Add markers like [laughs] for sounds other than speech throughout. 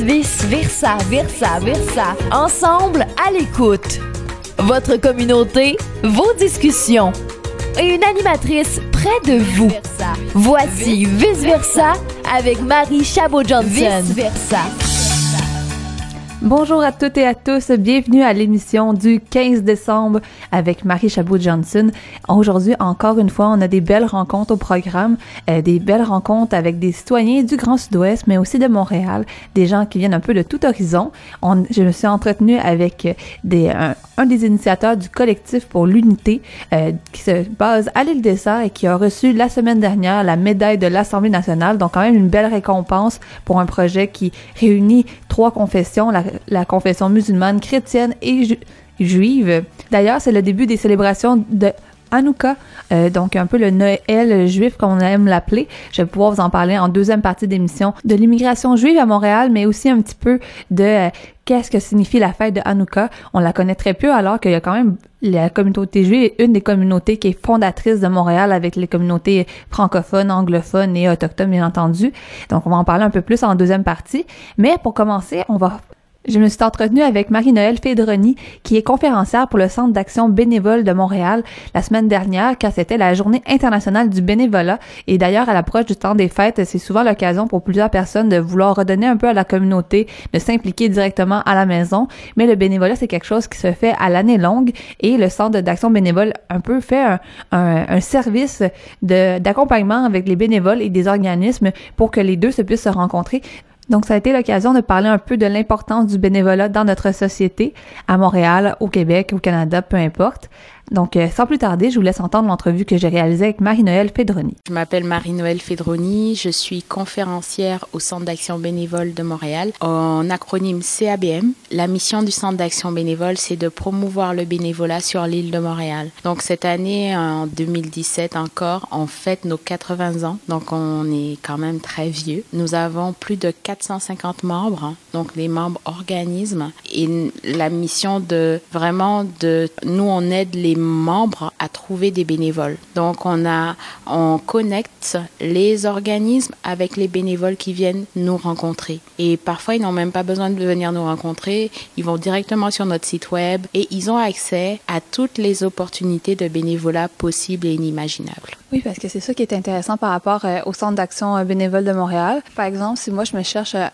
Vis, vis, versa, versa, versa. Ensemble, à l'écoute. Votre communauté, vos discussions. Et une animatrice près de vous. Voici Vice Versa avec Marie Chabot-Johnson. Vice Versa. Bonjour à toutes et à tous, bienvenue à l'émission du 15 décembre avec Marie Chabot-Johnson. Aujourd'hui, encore une fois, on a des belles rencontres au programme, euh, des belles rencontres avec des citoyens du Grand Sud-Ouest, mais aussi de Montréal, des gens qui viennent un peu de tout horizon. On, je me suis entretenue avec des, un, des initiateurs du collectif pour l'unité euh, qui se base à l'île des Sœurs et qui a reçu la semaine dernière la médaille de l'Assemblée nationale. Donc quand même une belle récompense pour un projet qui réunit trois confessions, la confession musulmane, chrétienne et ju juive. D'ailleurs, c'est le début des célébrations de Hanouka, euh, donc un peu le Noël juif comme on aime l'appeler. Je vais pouvoir vous en parler en deuxième partie d'émission de l'immigration juive à Montréal, mais aussi un petit peu de euh, qu'est-ce que signifie la fête de Hanouka. On la connaît très peu alors qu'il y a quand même la communauté juive une des communautés qui est fondatrice de Montréal avec les communautés francophones, anglophones et autochtones bien entendu. Donc on va en parler un peu plus en deuxième partie. Mais pour commencer, on va je me suis entretenue avec Marie-Noël Fédroni, qui est conférencière pour le Centre d'action bénévole de Montréal la semaine dernière, car c'était la journée internationale du bénévolat. Et d'ailleurs, à l'approche du temps des fêtes, c'est souvent l'occasion pour plusieurs personnes de vouloir redonner un peu à la communauté, de s'impliquer directement à la maison. Mais le bénévolat, c'est quelque chose qui se fait à l'année longue et le Centre d'action bénévole un peu fait un service d'accompagnement avec les bénévoles et des organismes pour que les deux se puissent se rencontrer. Donc, ça a été l'occasion de parler un peu de l'importance du bénévolat dans notre société, à Montréal, au Québec, au Canada, peu importe. Donc, euh, sans plus tarder, je vous laisse entendre l'entrevue que j'ai réalisée avec Marie-Noël Fédroni. Je m'appelle Marie-Noël Fédroni, je suis conférencière au Centre d'action bénévole de Montréal, en acronyme CABM. La mission du Centre d'action bénévole, c'est de promouvoir le bénévolat sur l'île de Montréal. Donc, cette année, en 2017 encore, on fête nos 80 ans, donc on est quand même très vieux. Nous avons plus de 450 membres, donc des membres organismes, et la mission de vraiment de, nous, on aide les membres à trouver des bénévoles. Donc on a on connecte les organismes avec les bénévoles qui viennent nous rencontrer. Et parfois ils n'ont même pas besoin de venir nous rencontrer, ils vont directement sur notre site web et ils ont accès à toutes les opportunités de bénévolat possibles et inimaginables. Oui, parce que c'est ça qui est intéressant par rapport euh, au Centre d'action euh, bénévole de Montréal. Par exemple, si moi je me cherche à,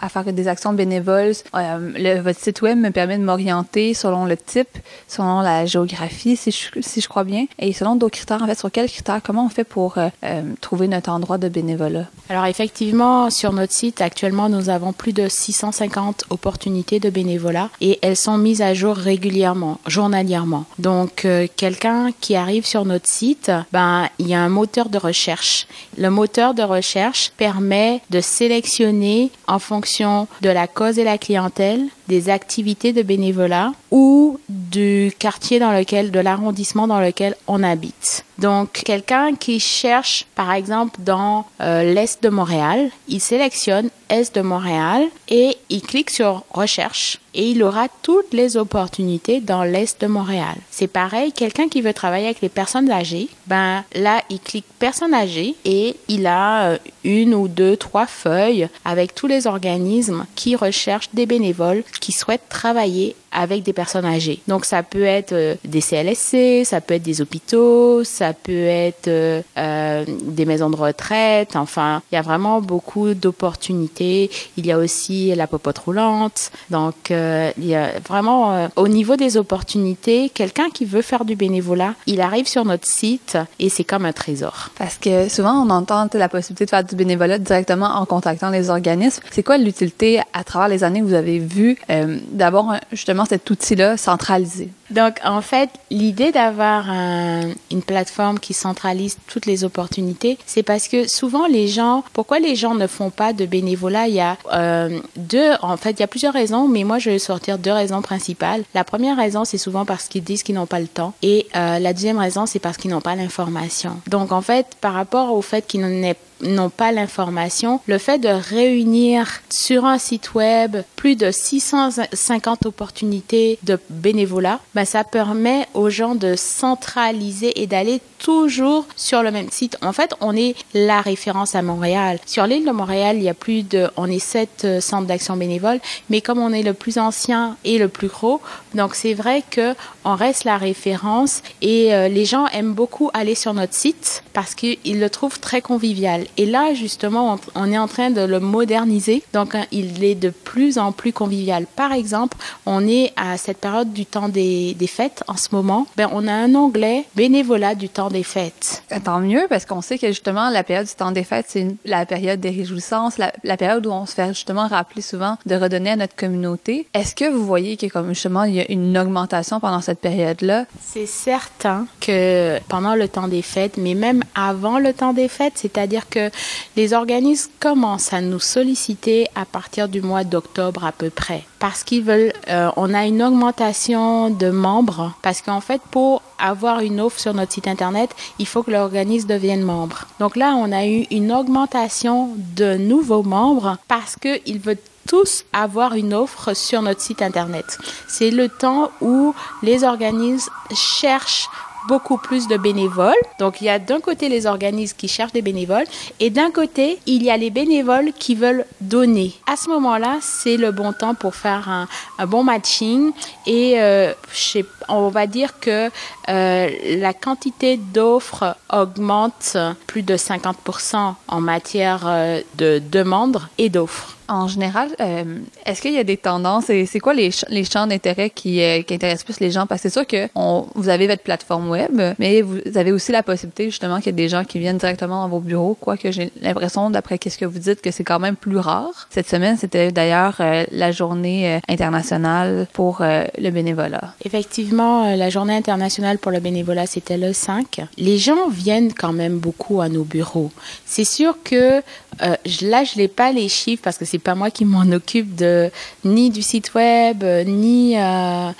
à faire des actions bénévoles, euh, le, votre site web me permet de m'orienter selon le type, selon la géographie, si je, si je crois bien, et selon d'autres critères. En fait, sur quels critères, comment on fait pour euh, euh, trouver notre endroit de bénévolat? Alors effectivement, sur notre site, actuellement, nous avons plus de 650 opportunités de bénévolat et elles sont mises à jour régulièrement, journalièrement. Donc, euh, quelqu'un qui arrive sur notre site, ben, il y a un moteur de recherche. Le moteur de recherche permet de sélectionner en fonction de la cause et la clientèle des activités de bénévolat ou du quartier dans lequel, de l'arrondissement dans lequel on habite. Donc, quelqu'un qui cherche, par exemple, dans euh, l'Est de Montréal, il sélectionne Est de Montréal et il clique sur Recherche et il aura toutes les opportunités dans l'Est de Montréal. C'est pareil, quelqu'un qui veut travailler avec les personnes âgées, ben là, il clique Personnes âgées et il a une ou deux, trois feuilles avec tous les organismes qui recherchent des bénévoles qui souhaitent travailler avec des personnes âgées. Donc ça peut être euh, des CLSC, ça peut être des hôpitaux, ça peut être euh, euh, des maisons de retraite. Enfin, il y a vraiment beaucoup d'opportunités. Il y a aussi la popote roulante. Donc euh, il y a vraiment euh, au niveau des opportunités, quelqu'un qui veut faire du bénévolat, il arrive sur notre site et c'est comme un trésor. Parce que souvent on entend la possibilité de faire du bénévolat directement en contactant les organismes. C'est quoi l'utilité à travers les années que vous avez vu euh, d'avoir justement cet outil-là centralisé? Donc, en fait, l'idée d'avoir un, une plateforme qui centralise toutes les opportunités, c'est parce que souvent les gens, pourquoi les gens ne font pas de bénévolat? Il y a euh, deux, en fait, il y a plusieurs raisons, mais moi, je vais sortir deux raisons principales. La première raison, c'est souvent parce qu'ils disent qu'ils n'ont pas le temps, et euh, la deuxième raison, c'est parce qu'ils n'ont pas l'information. Donc, en fait, par rapport au fait qu'ils n'ont pas l'information, le fait de réunir sur un site web plus de 650 opportunités de bénévolat, ça permet aux gens de centraliser et d'aller toujours sur le même site. En fait, on est la référence à Montréal. Sur l'île de Montréal, il y a plus de, on est sept euh, centres d'action bénévole, mais comme on est le plus ancien et le plus gros, donc c'est vrai que on reste la référence et euh, les gens aiment beaucoup aller sur notre site parce qu'ils le trouvent très convivial. Et là, justement, on, est en train de le moderniser, donc hein, il est de plus en plus convivial. Par exemple, on est à cette période du temps des, des fêtes en ce moment. Ben, on a un onglet bénévolat du temps des fêtes. Tant mieux, parce qu'on sait que justement, la période du temps des fêtes, c'est la période des réjouissances, la, la, période où on se fait justement rappeler souvent de redonner à notre communauté. Est-ce que vous voyez que comme justement, il y a une augmentation pendant cette période-là? C'est certain que pendant le temps des fêtes, mais même avant le temps des fêtes, c'est-à-dire que les organismes commencent à nous solliciter à partir du mois d'octobre à peu près parce qu'ils veulent, euh, on a une augmentation de membres parce qu'en fait, pour avoir une offre sur notre site internet, il faut que l'organisme devienne membre. Donc là, on a eu une augmentation de nouveaux membres parce qu'ils veulent tous avoir une offre sur notre site internet. C'est le temps où les organismes cherchent beaucoup plus de bénévoles. Donc il y a d'un côté les organismes qui cherchent des bénévoles et d'un côté il y a les bénévoles qui veulent donner. À ce moment-là, c'est le bon temps pour faire un, bon matching et euh, on va dire que euh, la quantité d'offres augmente plus de 50% en matière euh, de demandes et d'offres en général, euh, est-ce qu'il y a des tendances et c'est quoi les, champs d'intérêt qui, euh, qui, intéressent plus les gens? Parce que c'est sûr que vous avez votre plateforme web, mais vous avez aussi la possibilité justement qu'il y ait des gens qui viennent directement dans vos bureaux, quoique j'ai l'impression, d'après qu'est-ce que vous dites, que c'est quand même plus rare. Cette semaine, c'était d'ailleurs euh, la journée internationale pour le bénévolat. Effectivement, la journée internationale pour le bénévolat, c'était le 5. Les gens viennent quand même beaucoup à nos bureaux. C'est sûr que euh, là, je n'ai pas les chiffres parce que c'est pas moi qui m'en occupe de ni du site web, ni euh,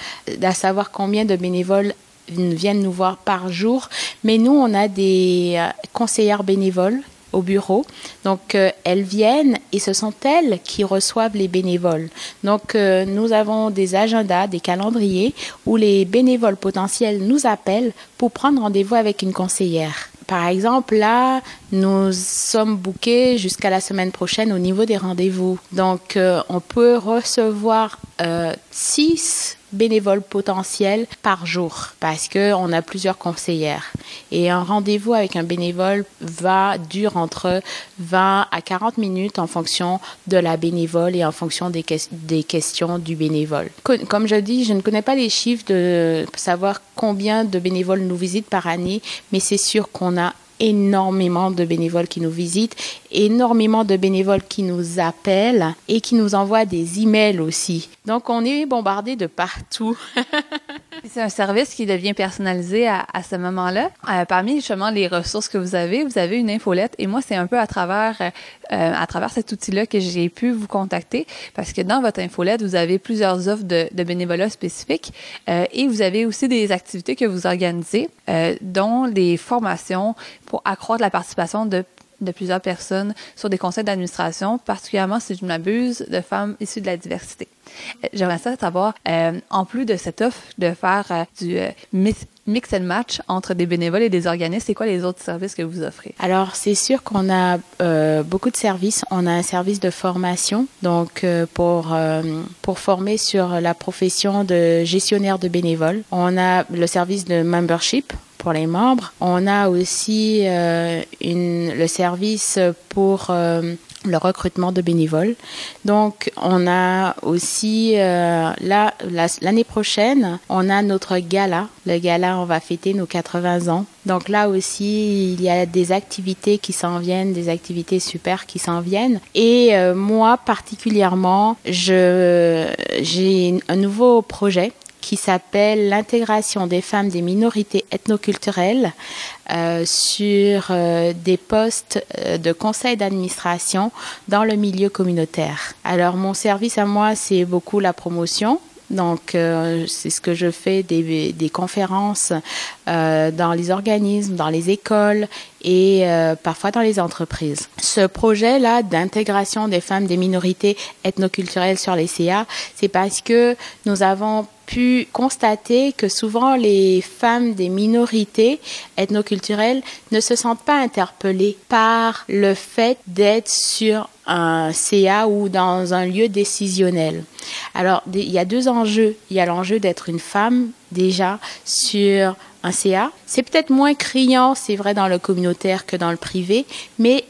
à savoir combien de bénévoles viennent nous voir par jour. Mais nous, on a des euh, conseillères bénévoles au bureau. Donc, euh, elles viennent et ce sont elles qui reçoivent les bénévoles. Donc, euh, nous avons des agendas, des calendriers où les bénévoles potentiels nous appellent pour prendre rendez-vous avec une conseillère. Par exemple, là, nous sommes bookés jusqu'à la semaine prochaine au niveau des rendez-vous. Donc, euh, on peut recevoir euh, six bénévoles potentiels par jour parce que on a plusieurs conseillères et un rendez-vous avec un bénévole va dure entre 20 à 40 minutes en fonction de la bénévole et en fonction des, des questions du bénévole. Comme je dis, je ne connais pas les chiffres de savoir combien de bénévoles nous visitent par année, mais c'est sûr qu'on a énormément de bénévoles qui nous visitent, énormément de bénévoles qui nous appellent et qui nous envoient des emails aussi. Donc, on est bombardé de partout. [laughs] C'est un service qui devient personnalisé à, ce moment-là. Euh, parmi justement les ressources que vous avez, vous avez une infolette. Et moi, c'est un peu à travers, euh, à travers cet outil-là que j'ai pu vous contacter. Parce que dans votre infolette, vous avez plusieurs offres de, bénévolat spécifiques. Euh, et vous avez aussi des activités que vous organisez, dont des formations pour accroître la participation de de plusieurs personnes sur des conseils d'administration, particulièrement si je m'abuse de femmes issues de la diversité. Euh, j'aimerais savoir, euh, en plus de cette offre de faire euh, du euh, mix and match entre des bénévoles et des organismes, c'est quoi les autres services que vous offrez? Alors, c'est sûr qu'on a beaucoup de services. On a un service de formation, donc pour, pour former sur la profession de gestionnaire de bénévoles. On a le service de membership pour les membres. On a aussi euh, le service pour euh, le recrutement de bénévoles. Donc, on a aussi, euh, là, l'année prochaine, on a notre gala. Le gala, on va fêter nos 80 ans. Donc là aussi, il y a des activités qui s'en viennent, des activités super qui s'en viennent. Et moi, particulièrement, je, j'ai un nouveau projet qui s'appelle l'intégration des femmes des minorités ethnoculturelles euh, sur euh, des postes euh, de conseil d'administration dans le milieu communautaire. Alors mon service à moi, c'est beaucoup la promotion donc, euh, c'est ce que je fais des, conférences euh, dans les organismes, dans les écoles et euh, parfois dans les entreprises. Ce projet-là d'intégration des femmes des minorités ethnoculturelles sur les CA, c'est parce que nous avons pu constater que souvent les femmes des minorités ethnoculturelles ne se sentent pas interpellées par le fait d'être sur un CA ou dans un lieu décisionnel. Alors, il y a deux enjeux. Il y a l'enjeu d'être une femme déjà sur un CA. C'est peut-être moins criant, c'est vrai, dans le communautaire que dans le privé, mais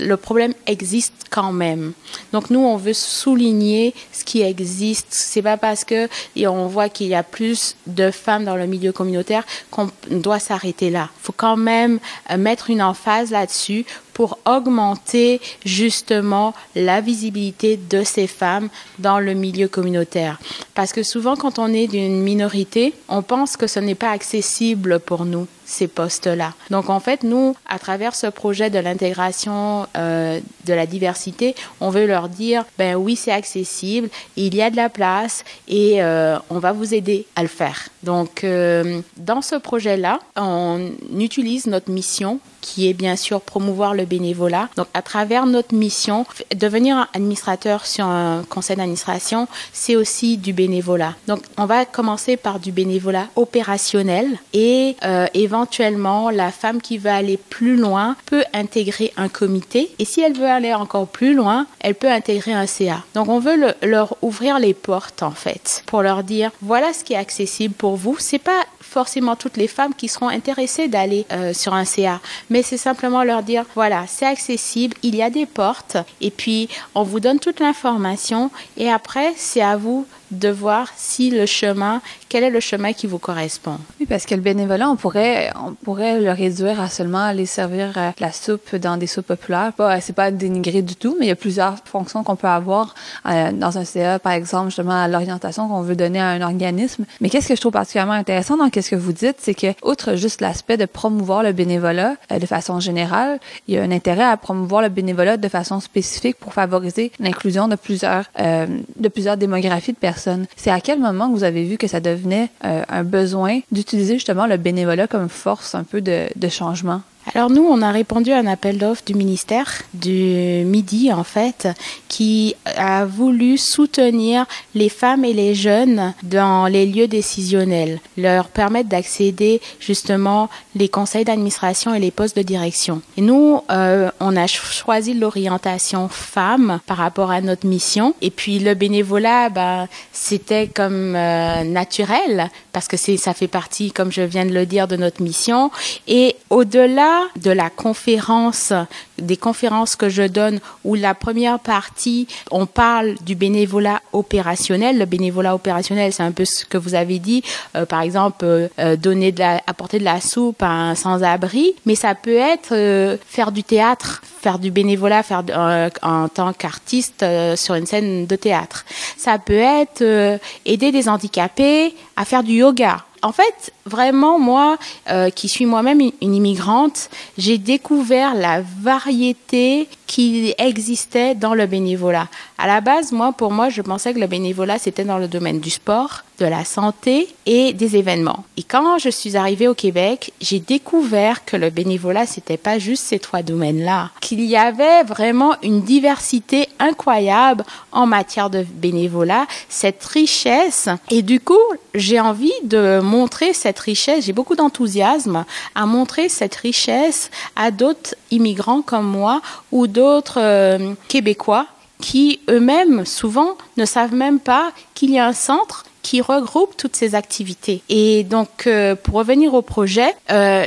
le problème existe quand même. Donc nous, on veut souligner ce qui existe. C'est pas parce que on voit qu'il y a plus de femmes dans le milieu communautaire qu'on doit s'arrêter là. Il faut quand même euh, mettre une emphase là-dessus pour augmenter justement la visibilité de ces femmes dans le milieu communautaire. Parce que souvent, quand on est d'une minorité, on pense que ce n'est pas accessible pour nous ces postes-là. Donc en fait, nous, à travers ce projet de l'intégration euh, de la diversité, on veut leur dire, ben oui, c'est accessible, il y a de la place et euh, on va vous aider à le faire. Donc euh, dans ce projet-là, on utilise notre mission qui est bien sûr promouvoir le bénévolat. Donc, à travers notre mission, devenir administrateur sur un conseil d'administration, c'est aussi du bénévolat. Donc, on va commencer par du bénévolat opérationnel et euh, éventuellement, la femme qui veut aller plus loin peut intégrer un comité. Et si elle veut aller encore plus loin, elle peut intégrer un CA. Donc, on veut leur ouvrir les portes, en fait, pour leur dire, voilà ce qui est accessible pour vous. C'est pas forcément toutes les femmes qui seront intéressées d'aller euh, sur un CA, mais c'est simplement leur dire, voilà, c'est accessible, il y a des portes, et puis on vous donne toute l'information, et après, c'est à vous de voir si le chemin, quel est le chemin qui vous correspond. Oui, parce que le bénévolat, on pourrait, on pourrait le réduire à seulement aller servir euh, la soupe dans des soupes populaires. Pas, c'est pas dénigré du tout, mais il y a plusieurs fonctions qu'on peut avoir euh, dans un CA, par exemple, justement, à l'orientation qu'on veut donner à un organisme. Mais qu'est-ce que je trouve particulièrement intéressant dans ce que vous dites, c'est que, outre juste l'aspect de promouvoir le bénévolat euh, de façon générale, il y a un intérêt à promouvoir le bénévolat de façon spécifique pour favoriser l'inclusion de plusieurs, de plusieurs démographies de personnes c'est à quel moment que vous avez vu que ça devenait euh, un besoin d'utiliser justement le bénévolat comme force un peu de changement? Alors nous, on a répondu à un appel d'offres du ministère du Midi, en fait, qui a voulu soutenir les femmes et les jeunes dans les lieux décisionnels, leur permettre d'accéder justement les conseils d'administration et les postes de direction. Et nous, euh, on a choisi l'orientation femme par rapport à notre mission. Et puis le bénévolat, ben, c'était comme euh, naturel parce que ça fait partie, comme je viens de le dire, de notre mission. Et au-delà de la conférence, des conférences que je donne où la première partie, on parle du bénévolat opérationnel. Le bénévolat opérationnel, c'est un peu ce que vous avez dit. Euh, par exemple, euh, euh, donner de la, apporter de la soupe à un sans-abri, mais ça peut être faire du théâtre, faire du bénévolat, faire en tant qu'artiste sur une scène de théâtre. Ça peut être aider des handicapés à faire du yoga en fait, vraiment, moi, euh, qui suis moi-même une immigrante, j'ai découvert la variété qui existait dans le bénévolat. À la base, moi, pour moi, je pensais que le bénévolat, c'était dans le domaine du sport, de la santé et des événements. Et quand je suis arrivée au Québec, j'ai découvert que le bénévolat, c'était pas juste ces trois domaines-là, qu'il y avait vraiment une diversité incroyable en matière de bénévolat, cette richesse. Et du coup, j'ai envie de montrer cette richesse, j'ai beaucoup d'enthousiasme à montrer cette richesse à d'autres immigrants comme moi ou d'autres euh, Québécois qui eux-mêmes souvent ne savent même pas qu'il y a un centre qui regroupe toutes ces activités. Et donc, euh, pour revenir au projet, euh,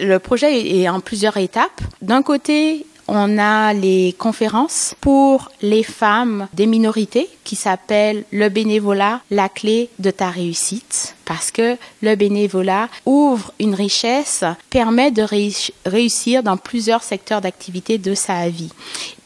le projet est en plusieurs étapes. D'un côté, on a les conférences pour les femmes des minorités qui s'appellent le bénévolat, la clé de ta réussite. Parce que le bénévolat ouvre une richesse, permet de réussir dans plusieurs secteurs d'activité de sa vie.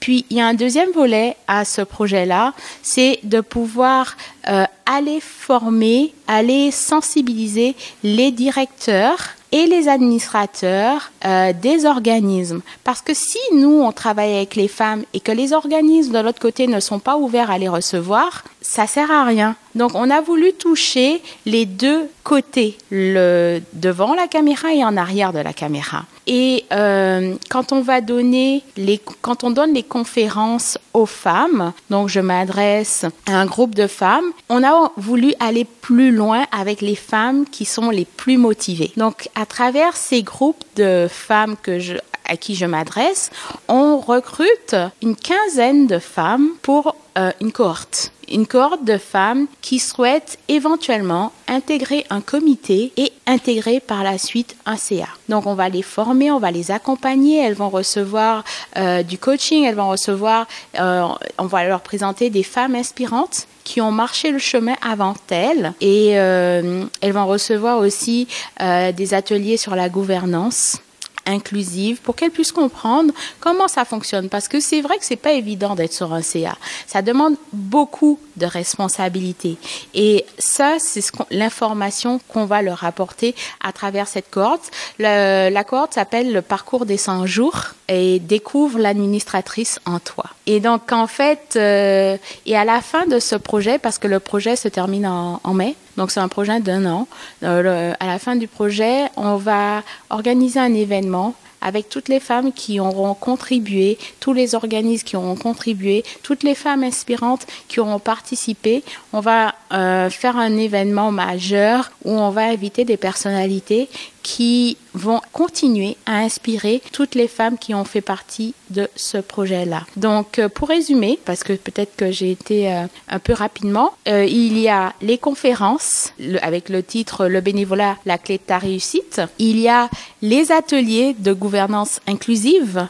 Puis, il y a un deuxième volet à ce projet-là, c'est de pouvoir euh, aller former, aller sensibiliser les directeurs et les administrateurs euh, des organismes. Parce que si nous, on travaille avec les femmes et que les organismes de l'autre côté ne sont pas ouverts à les recevoir, ça sert à rien. Donc on a voulu toucher les deux côtés, le devant la caméra et en arrière de la caméra. Et euh, quand on va donner les, quand on donne les conférences aux femmes, donc je m'adresse à un groupe de femmes, on a voulu aller plus loin avec les femmes qui sont les plus motivées. Donc à travers ces groupes de femmes que je, à qui je m'adresse, on recrute une quinzaine de femmes pour euh, une cohorte. Une cohorte de femmes qui souhaitent éventuellement intégrer un comité et intégrer par la suite un CA. Donc on va les former, on va les accompagner, elles vont recevoir euh, du coaching, elles vont recevoir, euh, on va leur présenter des femmes inspirantes qui ont marché le chemin avant elles et elles vont recevoir aussi des ateliers sur la gouvernance inclusive pour qu'elle puisse comprendre comment ça fonctionne. Parce que c'est vrai que c'est pas évident d'être sur un CA. Ça demande beaucoup de responsabilités. Et ça, c'est ce l'information qu'on va leur apporter à travers cette cohorte. la cohorte s'appelle le parcours des 100 jours et découvre l'administratrice en toi. Et donc, en fait, euh, et à la fin de ce projet, parce que le projet se termine en mai, donc c'est un projet d'un an. Euh, à la fin du projet, on va organiser un événement avec toutes les femmes qui auront contribué, tous les organismes qui auront contribué, toutes les femmes inspirantes qui auront participé. On va euh, faire un événement majeur où on va inviter des personnalités qui vont continuer à inspirer toutes les femmes qui ont fait partie de ce projet-là. Donc, euh, pour résumer, parce que peut-être que j'ai été euh, un peu rapidement, euh, il y a les conférences avec le titre Le bénévolat, la clé de ta réussite. Il y a les ateliers de gouvernance inclusive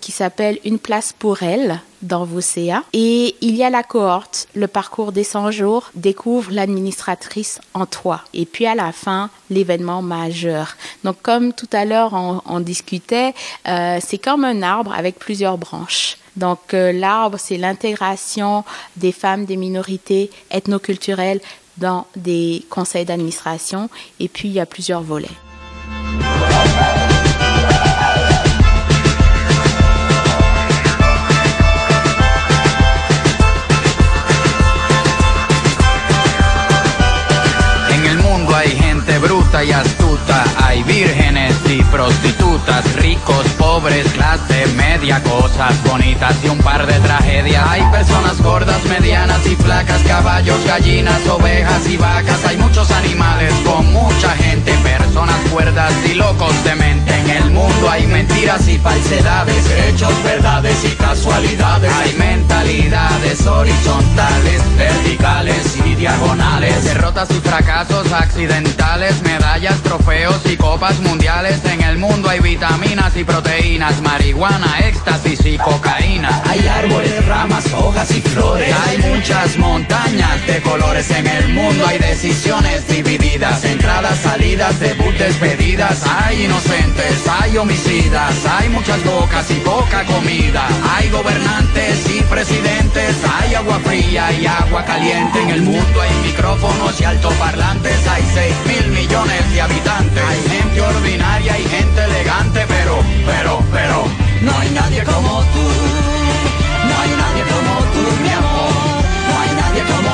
qui s'appelle Une place pour elle dans vos CA. Et il y a la cohorte, le parcours des 100 jours, découvre l'administratrice en toi. Et puis à la fin, l'événement majeur. Donc comme tout à l'heure on, discutait, euh, c'est comme un arbre avec plusieurs branches. Donc euh, l'arbre, c'est l'intégration des femmes, des minorités ethnoculturelles dans des conseils d'administration. Et puis il y a plusieurs volets. Y astuta. Hay vírgenes y prostitutas, ricos, pobres, clase media, cosas bonitas y un par de tragedias. Hay personas gordas, medianas y flacas, caballos, gallinas, ovejas y vacas. Hay muchos animales con mucha gente, personas cuerdas y locos de mente. En el mundo hay mentiras y falsedades, hechos, verdades y casualidades. Hay mentalidades horizontales, verticales y diagonales. Derrotas y fracasos accidentales, medallas, apoteótico copas mundiales. En el mundo hay vitaminas y proteínas, marihuana, éxtasis y cocaína. Hay árboles, ramas, hojas y flores. Hay muchas montañas de colores en el mundo. Hay decisiones divididas, entradas, salidas, debut, despedidas. Hay inocentes, hay homicidas. Hay muchas bocas y poca comida. Hay gobernantes y presidentes. Hay agua fría y agua caliente. En el mundo hay micrófonos y altoparlantes. Hay seis mil millones de habitantes. Hay gente ordinaria y gente elegante, pero, pero, pero, no hay nadie como tú. No hay nadie como tú, mi amor. No hay nadie como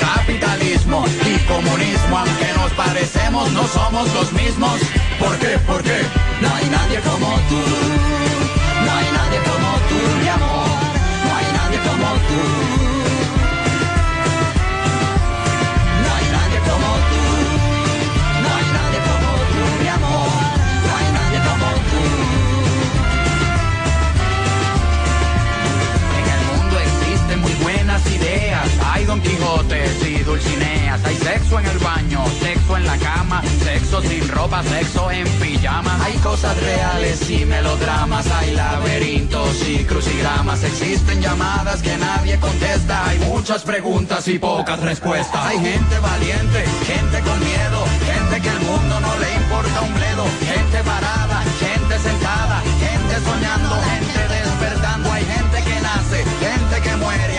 capitalismo y comunismo. Aunque nos parecemos, no somos los mismos. ¿Por qué? ¿Por qué? No hay nadie como tú. No hay nadie como tú, mi amor. No hay nadie como tú. Ideas. Hay Don Quijote en el baño, sexo en la cama, sexo sin ropa, sexo en pijama. Hay cosas reales y melodramas, hay laberintos y crucigramas. Existen llamadas que nadie contesta, hay muchas preguntas y pocas respuestas. Hay gente valiente, gente con miedo, gente que el mundo no le importa un bledo, gente parada, gente sentada, gente soñando, gente despertando. Hay gente que nace, gente que muere,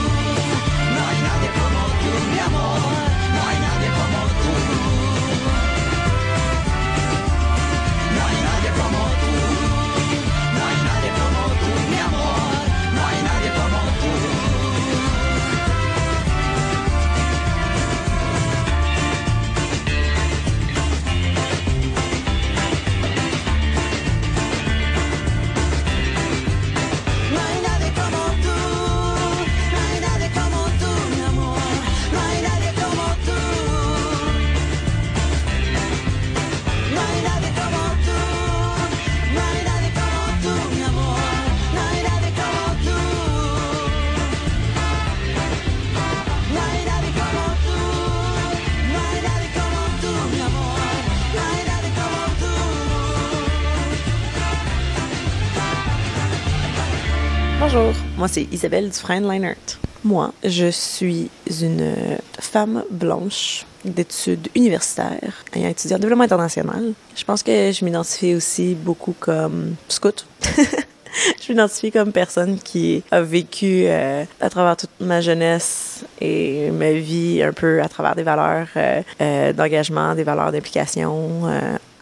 Moi c'est Isabelle Dufresne-Leinert. Moi, je suis une femme blanche d'études universitaires ayant étudié en développement international. Je pense que je m'identifie aussi beaucoup comme scout. [laughs] je m'identifie comme personne qui a vécu euh, à travers toute ma jeunesse et ma vie un peu à travers des valeurs euh, euh, d'engagement, des valeurs d'implication,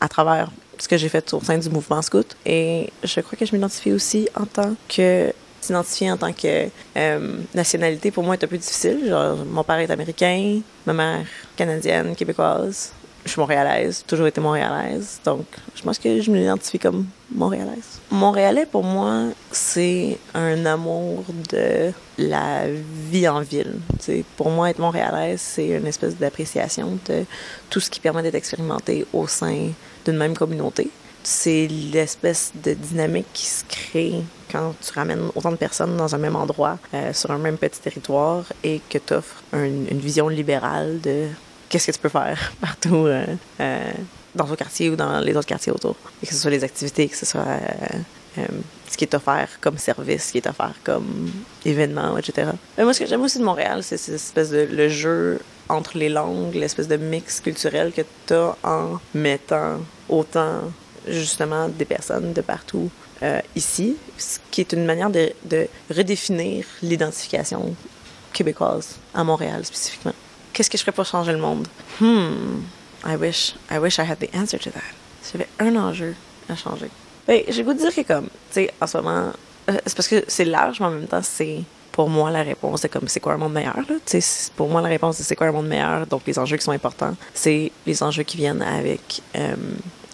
à travers ce que j'ai fait au sein du mouvement scout. Et je crois que je m'identifie aussi en tant que s'identifier en tant que euh, nationalité pour moi est un peu difficile. Genre, mon père est américain, ma mère canadienne, québécoise. Je suis montréalaise, toujours été montréalaise. Donc, je pense que je m'identifie comme montréalaise. Montréalais, pour moi, c'est un amour de la vie en ville. T'sais, pour moi, être montréalaise, c'est une espèce d'appréciation de tout ce qui permet d'être expérimenté au sein d'une même communauté c'est l'espèce de dynamique qui se crée quand tu ramènes autant de personnes dans un même endroit, euh, sur un même petit territoire, et que tu offres une vision libérale de qu'est-ce que tu peux faire [laughs] partout euh, euh, dans ton quartier ou dans les autres quartiers autour. Que ce soit les activités, que ce soit ce qui est offert comme service, ce qui est offert comme événement, etc. Mais moi, ce que j'aime aussi de Montréal, c'est cette espèce de le jeu entre les langues, l'espèce de mix culturel que tu as en mettant autant justement des personnes de partout euh, ici, ce qui est une manière de, redéfinir l'identification québécoise à Montréal spécifiquement. Qu'est-ce que je ferais pour changer le monde? Hmm, I wish, I wish I had the answer to that. J'avais un enjeu à changer. Ben, j'ai goût de dire que comme, tu sais, en ce moment, euh, c'est parce que c'est large, mais en même temps, c'est pour moi la réponse de comme c'est quoi un monde meilleur. Là? Tu sais, pour moi, la réponse de c'est quoi un monde meilleur, donc les enjeux qui sont importants, c'est les enjeux qui viennent avec euh,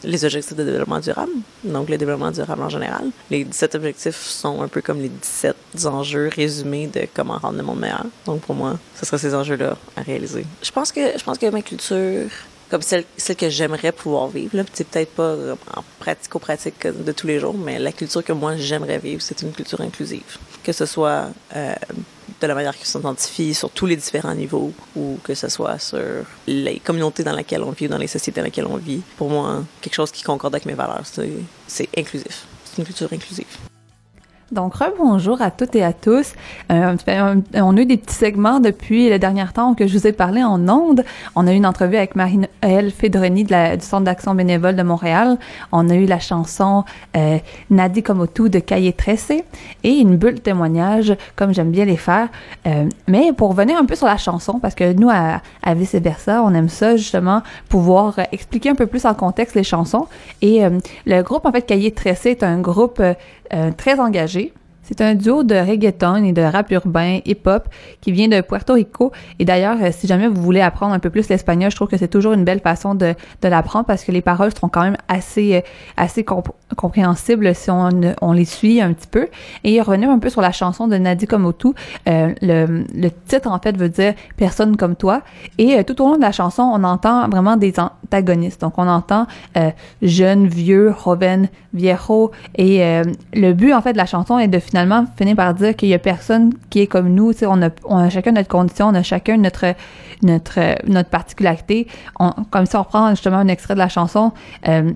les objectifs de développement durable, donc le développement durable en général. Les 17 objectifs sont un peu comme les 17 enjeux résumés de comment rendre le monde meilleur. Donc pour moi, ce serait ces enjeux-là à réaliser. Je pense que je pense que ma culture comme celle, que j'aimerais pouvoir vivre. C'est peut-être pas en pratico-pratique de tous les jours, mais la culture que moi j'aimerais vivre, c'est une culture inclusive. Que ce soit euh, de la manière qu'ils s'identifient sur tous les différents niveaux ou que ce soit sur les communautés dans lesquelles on vit ou dans les sociétés dans lesquelles on vit. Pour moi, quelque chose qui concorde avec mes valeurs, c'est inclusif. C'est une culture inclusive. Donc, rebonjour à toutes et à tous. Euh, on a eu des petits segments depuis le dernier temps que je vous ai parlé en ondes. On a eu une entrevue avec Marie-Noël Fédroni de du Centre d'action bénévole de Montréal. On a eu la chanson euh, Nadi Komotu de Cahier Tressé et une bulle témoignage, comme j'aime bien les faire. Euh, mais pour revenir un peu sur la chanson, parce que nous, à, à Vice Versa, on aime ça justement, pouvoir expliquer un peu plus en contexte les chansons. Et euh, le groupe, en fait, Cahier Tressé est un groupe euh, très engagé C'est un duo de reggaeton et de rap urbain, hip-hop, qui vient de Puerto Rico. Et d'ailleurs, euh, si jamais vous voulez apprendre un peu plus l'espagnol, je trouve que c'est toujours une belle façon de, l'apprendre parce que les paroles sont quand même assez, euh, assez compréhensibles si on, les suit un petit peu. Et revenir un peu sur la chanson de Nadi Komotu, euh, le, titre en fait veut dire personne comme toi. Et tout au long de la chanson, on entend vraiment des antagonistes. Donc on entend jeune, vieux, joven, viejo. Et le but en fait de la chanson est de finalement finir par dire qu'il y a personne qui est comme nous. On a, on a chacun notre condition, on a chacun notre notre notre particularité. Comme si on reprend justement un extrait de la chanson. Euh,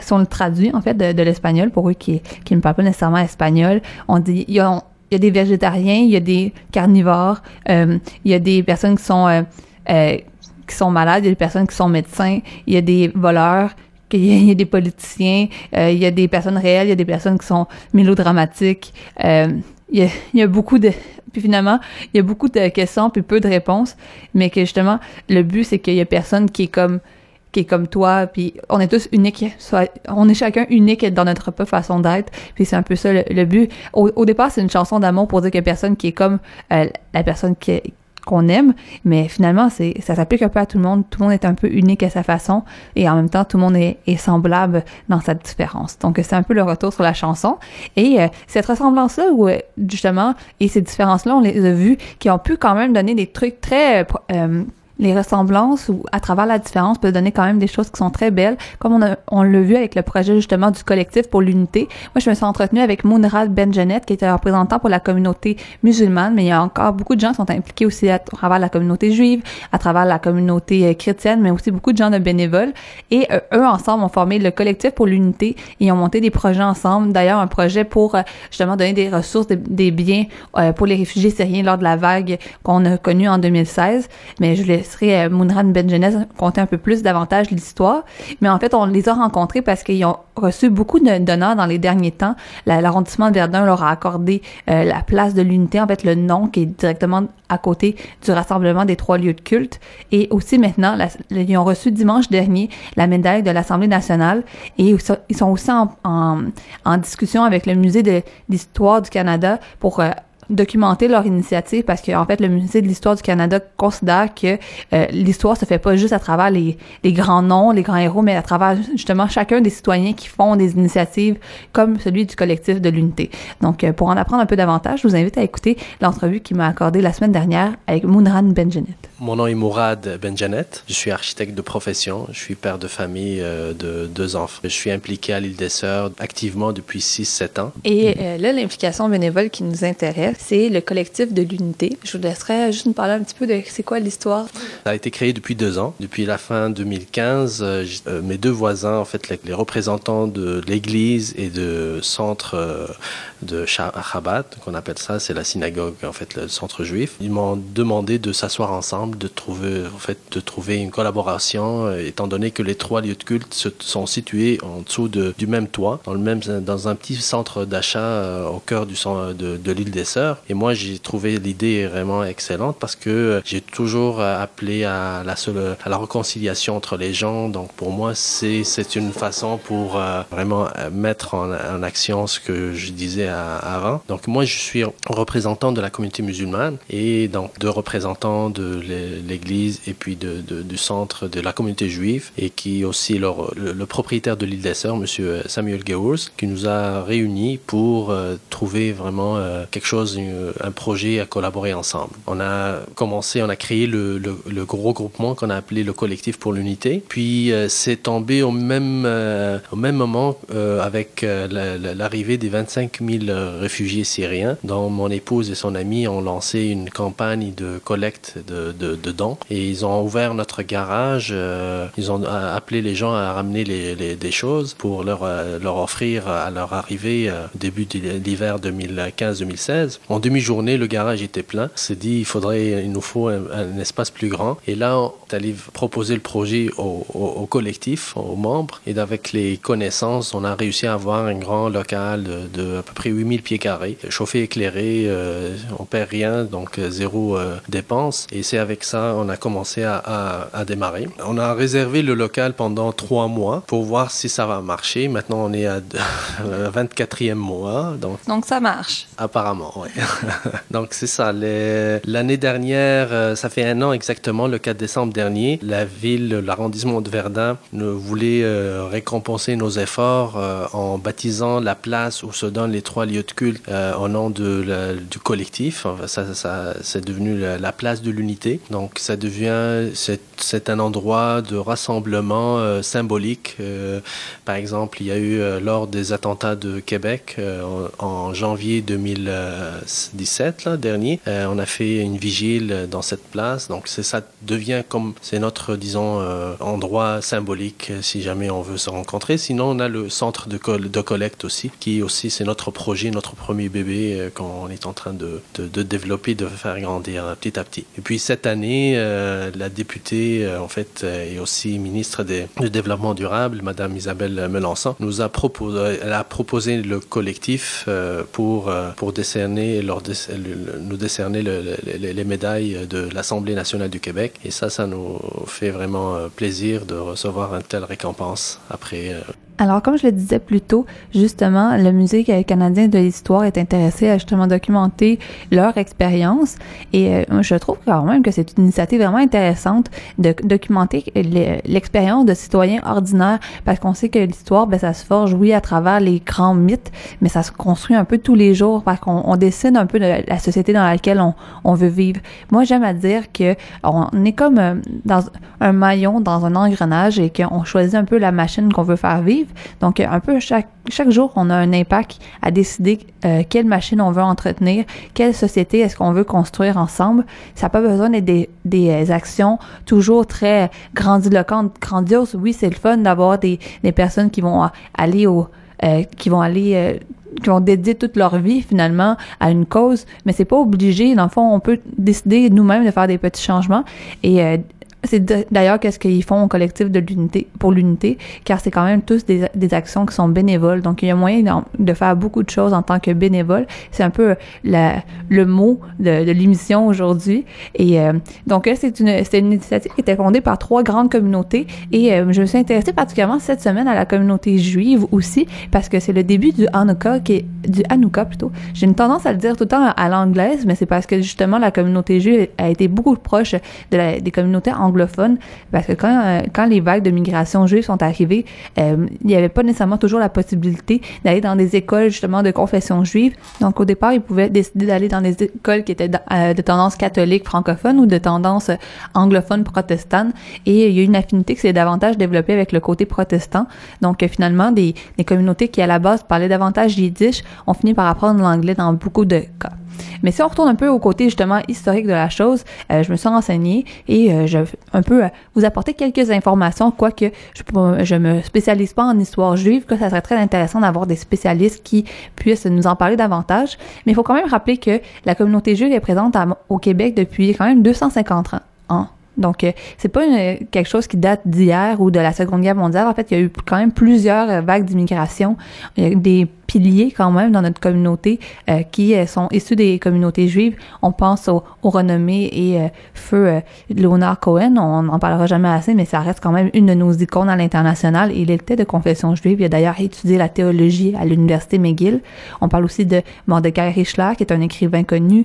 si on le traduit en fait de, l'espagnol pour eux qui qui ne parlent pas nécessairement espagnol, on dit il y a, des végétariens, il y a des carnivores, euh, il y a des personnes qui sont euh, qui sont malades, il y a des personnes qui sont médecins, il y a des voleurs, il y, a des politiciens, euh, il y a des personnes réelles, il y a des personnes qui sont mélodramatiques. Euh, il, y a, beaucoup de... Puis finalement, il y a beaucoup de questions puis peu de réponses, mais que justement, le but, c'est qu'il y a personne qui est comme qui est comme toi, puis on est tous uniques, on est chacun unique dans notre propre façon d'être, puis c'est un peu ça le, but. Au, départ, c'est une chanson d'amour pour dire qu'il y a personne qui est comme euh, la personne qui, qu'on aime, mais finalement, c'est ça s'applique un peu à tout le monde. Tout le monde est un peu unique à sa façon et en même temps, tout le monde est, semblable dans sa différence. Donc, c'est un peu le retour sur la chanson. Et euh, cette ressemblance-là, où euh, justement, et ces différences-là, on les a vues, qui ont pu quand même donner des trucs très... Euh, les ressemblances ou à travers la différence peut donner quand même des choses qui sont très belles, comme on, on l'a vu avec le projet justement du collectif pour l'unité. Moi, je me suis entretenue avec Mounrad Benjanet, qui était représentant pour la communauté musulmane, mais il y a encore beaucoup de gens qui sont impliqués aussi à travers la communauté juive, à travers la communauté euh, chrétienne, mais aussi beaucoup de gens de bénévoles. Et euh, eux, ensemble, ont formé le collectif pour l'unité et ont monté des projets ensemble. D'ailleurs, un projet pour euh, justement donner des ressources, des, biens pour les réfugiés syriens lors de la vague qu'on a connue en 2016. Mais je laisse laisserai euh, Mounran Benjenez compter un peu plus davantage l'histoire. Mais en fait, on les a rencontrés parce qu'ils ont reçu beaucoup d'honneurs dans les derniers temps. L'arrondissement de Verdun leur a accordé euh, la place de l'unité, en fait le nom qui est directement à côté du rassemblement des trois lieux de culte. Et aussi maintenant, ils ont reçu dimanche dernier la médaille de l'Assemblée nationale et ils sont aussi en, en discussion avec le musée de l'histoire du Canada pour euh, documenter leur initiative parce qu'en en fait, le Musée de l'histoire du Canada considère que euh, l'histoire se fait pas juste à travers les, les, grands noms, les grands héros, mais à travers justement chacun des citoyens qui font des initiatives comme celui du collectif de l'unité. Donc, euh, pour en apprendre un peu davantage, je vous invite à écouter l'entrevue qui m'a accordée la semaine dernière avec Mounran Benjanet. Mon nom est Mourad Benjanet. Je suis architecte de profession. Je suis père de famille euh, de deux enfants. Je suis impliqué à l'île des Sœurs activement depuis 6-7 ans. Et là, l'implication bénévole qui nous intéresse, c'est le collectif de l'unité. Je vous laisserai juste nous parler un petit peu de c'est quoi l'histoire. Ça a été créé depuis deux ans. Depuis la fin 2015, euh, euh, mes deux voisins, en fait, les, représentants de l'église et de centre euh, de Chabad, qu'on appelle ça, c'est la synagogue, en fait, le centre juif, ils m'ont demandé de s'asseoir ensemble, de trouver, en fait, de trouver une collaboration, étant donné que les trois lieux de culte sont situés en dessous de, du même toit, dans le même, dans un petit centre d'achat au cœur du, de, de l'île des Sœurs. Et moi, j'ai trouvé l'idée vraiment excellente parce que j'ai toujours appelé à la, seule, à la réconciliation entre les gens. Donc, pour moi, c'est, une façon pour euh, vraiment euh, mettre en, action ce que je disais avant. Donc, moi, je suis représentant de la communauté musulmane et donc deux représentants de l'église et puis de, du centre de la communauté juive et qui est aussi le, propriétaire de l'île des Sœurs, monsieur Samuel Gowers, qui nous a réunis pour euh, trouver vraiment quelque chose euh, un projet à collaborer ensemble. On a commencé, on a créé le, le, gros groupement qu'on a appelé le collectif pour l'unité. Puis euh, c'est tombé au même, euh, au même moment avec l'arrivée des 25 000 réfugiés syriens, dont mon épouse et son ami ont lancé une campagne de collecte de, dons. Et ils ont ouvert notre garage, ils ont appelé les gens à ramener des choses pour leur, leur offrir à leur arrivée début de l'hiver 2015-2016. En demi-journée, le garage était plein. On s'est dit, il nous faut un, espace plus grand. Et là, on est allé proposer le projet au, collectif, aux membres. Et avec les connaissances, on a réussi à avoir un grand local de, à peu près 8000 pieds carrés, chauffé, éclairé, euh, on perd rien, donc euh, zéro euh, dépense. Et c'est avec avec ça, on a commencé à, à, à, démarrer. On a réservé le local pendant trois mois pour voir si ça va marcher. Maintenant, on est à 24e [laughs] mois. Donc, donc ça marche. Apparemment, oui. [laughs] donc c'est ça. L'année dernière, euh, ça fait un an exactement, le 4 décembre dernier, la ville, l'arrondissement de Verdun voulait euh, récompenser nos efforts euh, en baptisant la place où se donnent les trois lieux de culte au nom de la, du collectif. Ça, ça c'est devenu la, la, place de l'unité. Donc ça devient, c'est un endroit de rassemblement symbolique. par exemple, il y a eu lors des attentats de Québec en, janvier 2017 là, dernier, on a fait une vigile dans cette place. Donc ça devient comme c'est notre disons euh, endroit symbolique si jamais on veut se rencontrer. Sinon on a le centre de, de collecte aussi qui aussi c'est notre projet, notre premier bébé euh, qu'on est en train de, de, développer, de faire grandir euh, petit à petit. Et puis cette euh, la députée en fait et aussi ministre du développement durable, Madame Isabelle Melançon, nous a proposé, le collectif pour pour décerner nous décerner le, le, les médailles de l'Assemblée nationale du Québec. Et ça, ça nous fait vraiment euh, plaisir de recevoir une telle récompense après euh, alors, comme je le disais plus tôt, justement, le Musée canadien de l'histoire est intéressé à justement documenter leur expérience. Et euh, je trouve quand même que c'est une initiative vraiment intéressante de documenter l'expérience de citoyens ordinaires, parce qu'on sait que l'histoire, ben, ça se forge, oui, à travers les grands mythes, mais ça se construit un peu tous les jours, parce qu'on on décide un peu de la société dans laquelle on, on veut vivre. Moi, j'aime à dire que on est comme euh, dans un maillon, dans un engrenage, et qu'on choisit un peu la machine qu'on veut faire vivre donc, un peu chaque, chaque jour, on a un impact à décider euh, quelle machine on veut entretenir, quelle société est-ce qu'on veut construire ensemble. Ça n'a pas besoin d'être des, des, euh, actions toujours très grandiloquentes, grandioses. Oui, c'est le fun d'avoir des, des personnes qui vont aller au... Euh, qui vont aller qui vont dédier toute leur vie finalement à une cause, mais c'est pas obligé. Dans le fond, on peut décider nous-mêmes de faire des petits changements et c'est d'ailleurs qu'est-ce qu'ils font au collectif de l'unité pour l'unité, car c'est quand même tous des, des, actions qui sont bénévoles. Donc il y a moyen de faire beaucoup de choses en tant que bénévole. C'est un peu la, le mot de, de l'émission aujourd'hui. Et euh, donc c'est une c'est une initiative qui était fondée par trois grandes communautés. Et euh, je me suis intéressée particulièrement cette semaine à la communauté juive aussi, parce que c'est le début du Hanukkah qui est du Hanukkah plutôt. J'ai une tendance à le dire tout le temps à l'anglaise, mais c'est parce que justement la communauté juive a été beaucoup proche de la, des communautés anglaises anglophone, parce que quand, euh, quand les vagues de migration juive sont arrivées, euh, il n'y avait pas nécessairement toujours la possibilité d'aller dans des écoles justement de confession juive. Donc au départ, ils pouvaient décider d'aller dans des écoles qui étaient de, euh, tendance catholique francophone ou de tendance anglophone protestante. Et il y a une affinité qui s'est davantage développée avec le côté protestant. Donc finalement, des, des communautés qui à la base parlaient davantage yiddish ont fini par apprendre l'anglais dans beaucoup de cas. Mais si on retourne un peu au côté justement historique de la chose, euh, je me suis renseignée et euh, je un peu euh, vous apporter quelques informations, quoique je, je me spécialise pas en histoire juive, que ça serait très intéressant d'avoir des spécialistes qui puissent nous en parler davantage. Mais il faut quand même rappeler que la communauté juive est présente au Québec depuis quand même 250 ans. Donc, c'est pas quelque chose qui date d'hier ou de la Seconde Guerre mondiale. En fait, il y a eu quand même plusieurs vagues d'immigration. Il y a des piliers quand même dans notre communauté euh, qui euh, sont issus des communautés juives. On pense au, au renommé et euh, feu Leonard Cohen. On n'en parlera jamais assez, mais ça reste quand même une de nos icônes à l'international. Il était de confession juive. Il a d'ailleurs étudié la théologie à l'université McGill. On parle aussi de Mordecai Richler, qui est un écrivain connu